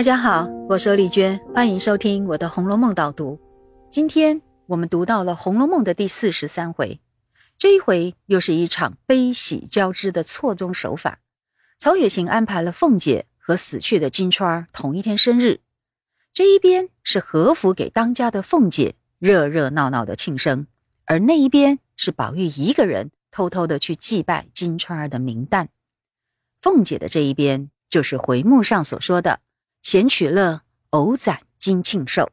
大家好，我是丽娟，欢迎收听我的《红楼梦》导读。今天我们读到了《红楼梦》的第四十三回，这一回又是一场悲喜交织的错综手法。曹雪芹安排了凤姐和死去的金钏儿同一天生日，这一边是和服给当家的凤姐热热闹闹的庆生，而那一边是宝玉一个人偷偷的去祭拜金钏儿的名旦。凤姐的这一边就是回目上所说的。闲取乐，偶攒金庆寿，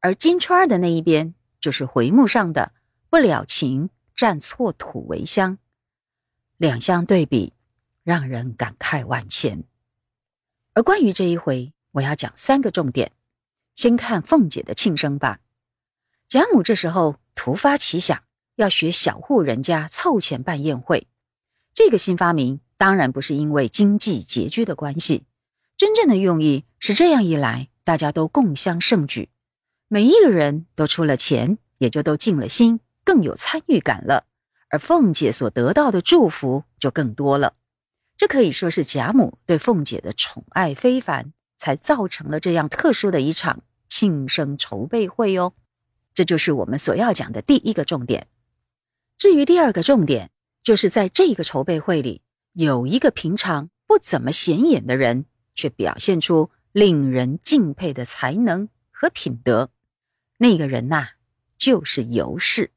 而金钏儿的那一边就是回目上的不了情，占错土为香。两相对比，让人感慨万千。而关于这一回，我要讲三个重点。先看凤姐的庆生吧。贾母这时候突发奇想，要学小户人家凑钱办宴会。这个新发明当然不是因为经济拮据的关系。真正的用意是这样一来，大家都共襄盛举，每一个人都出了钱，也就都尽了心，更有参与感了。而凤姐所得到的祝福就更多了。这可以说是贾母对凤姐的宠爱非凡，才造成了这样特殊的一场庆生筹备会哦。这就是我们所要讲的第一个重点。至于第二个重点，就是在这个筹备会里，有一个平常不怎么显眼的人。却表现出令人敬佩的才能和品德。那个人呐，就是尤氏。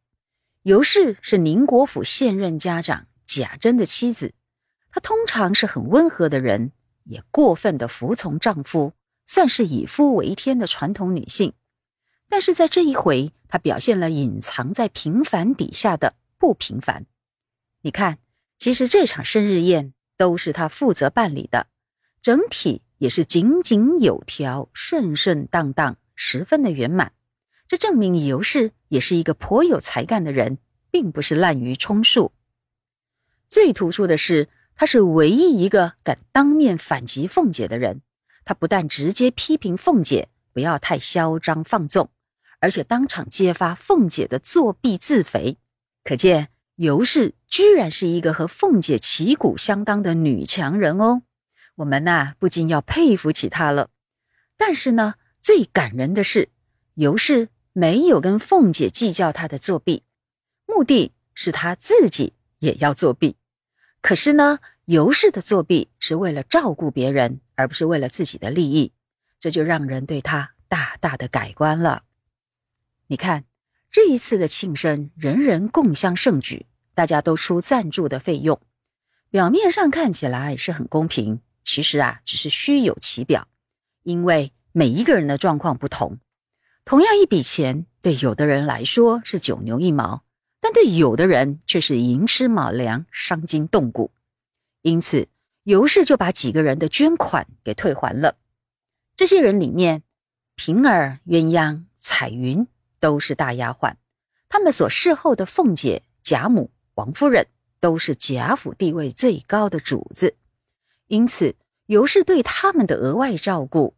尤氏是宁国府现任家长贾珍的妻子。她通常是很温和的人，也过分的服从丈夫，算是以夫为天的传统女性。但是在这一回，她表现了隐藏在平凡底下的不平凡。你看，其实这场生日宴都是她负责办理的。整体也是井井有条、顺顺当当，十分的圆满。这证明尤氏也是一个颇有才干的人，并不是滥竽充数。最突出的是，他是唯一一个敢当面反击凤姐的人。他不但直接批评凤姐不要太嚣张放纵，而且当场揭发凤姐的作弊自肥。可见尤氏居然是一个和凤姐旗鼓相当的女强人哦。我们呐，不禁要佩服起他了。但是呢，最感人的是，尤氏没有跟凤姐计较他的作弊，目的是他自己也要作弊。可是呢，尤氏的作弊是为了照顾别人，而不是为了自己的利益，这就让人对他大大的改观了。你看，这一次的庆生，人人共襄盛举，大家都出赞助的费用，表面上看起来是很公平。其实啊，只是虚有其表，因为每一个人的状况不同。同样一笔钱，对有的人来说是九牛一毛，但对有的人却是寅吃卯粮、伤筋动骨。因此，尤氏就把几个人的捐款给退还了。这些人里面，平儿、鸳鸯、彩云都是大丫鬟，他们所侍候的凤姐、贾母、王夫人都是贾府地位最高的主子。因此，尤氏对他们的额外照顾，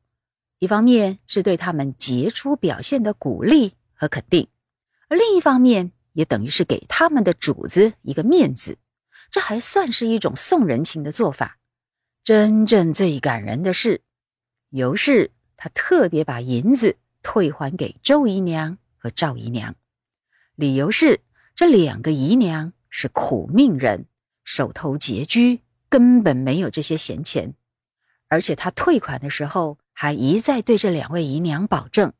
一方面是对他们杰出表现的鼓励和肯定，而另一方面也等于是给他们的主子一个面子，这还算是一种送人情的做法。真正最感人的是，尤氏他特别把银子退还给周姨娘和赵姨娘，理由是这两个姨娘是苦命人，手头拮据。根本没有这些闲钱，而且他退款的时候还一再对这两位姨娘保证，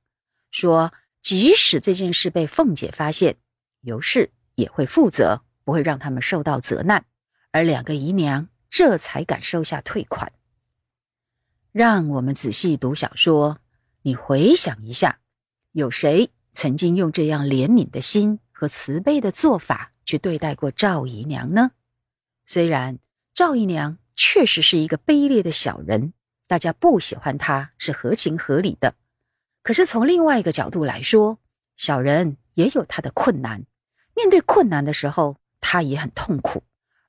说即使这件事被凤姐发现，尤氏也会负责，不会让他们受到责难。而两个姨娘这才敢收下退款。让我们仔细读小说，你回想一下，有谁曾经用这样怜悯的心和慈悲的做法去对待过赵姨娘呢？虽然。赵姨娘确实是一个卑劣的小人，大家不喜欢她是合情合理的。可是从另外一个角度来说，小人也有他的困难，面对困难的时候，他也很痛苦，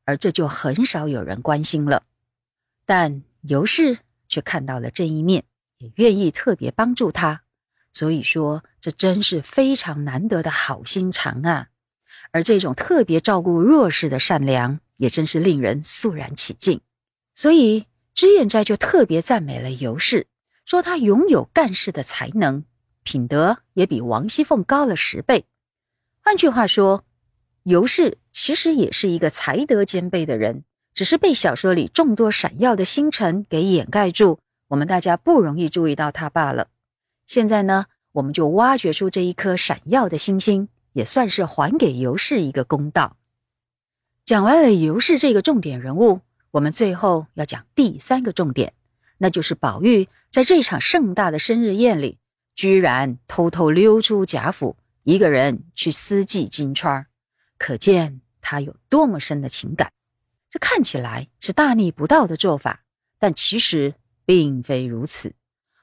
而这就很少有人关心了。但尤氏却看到了这一面，也愿意特别帮助他，所以说这真是非常难得的好心肠啊！而这种特别照顾弱势的善良。也真是令人肃然起敬，所以脂砚斋就特别赞美了尤氏，说他拥有干事的才能，品德也比王熙凤高了十倍。换句话说，尤氏其实也是一个才德兼备的人，只是被小说里众多闪耀的星辰给掩盖住，我们大家不容易注意到他罢了。现在呢，我们就挖掘出这一颗闪耀的星星，也算是还给尤氏一个公道。讲完了尤氏这个重点人物，我们最后要讲第三个重点，那就是宝玉在这场盛大的生日宴里，居然偷偷溜出贾府。一个人去私祭金钏可见他有多么深的情感。这看起来是大逆不道的做法，但其实并非如此。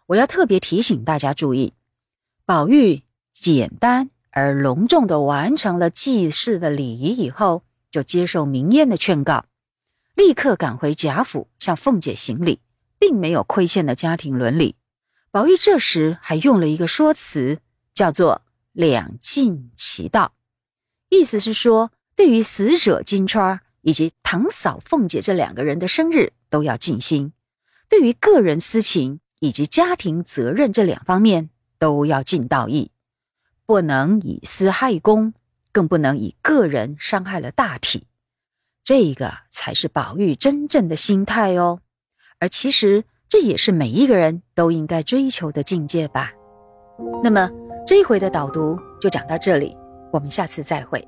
我要特别提醒大家注意：宝玉简单而隆重地完成了祭祀的礼仪以后，就接受明烟的劝告，立刻赶回贾府向凤姐行礼，并没有亏欠的家庭伦理。宝玉这时还用了一个说辞，叫做。两尽其道，意思是说，对于死者金钏以及堂嫂凤姐这两个人的生日都要尽心，对于个人私情以及家庭责任这两方面都要尽道义，不能以私害公，更不能以个人伤害了大体，这个才是宝玉真正的心态哦。而其实这也是每一个人都应该追求的境界吧。那么。这一回的导读就讲到这里，我们下次再会。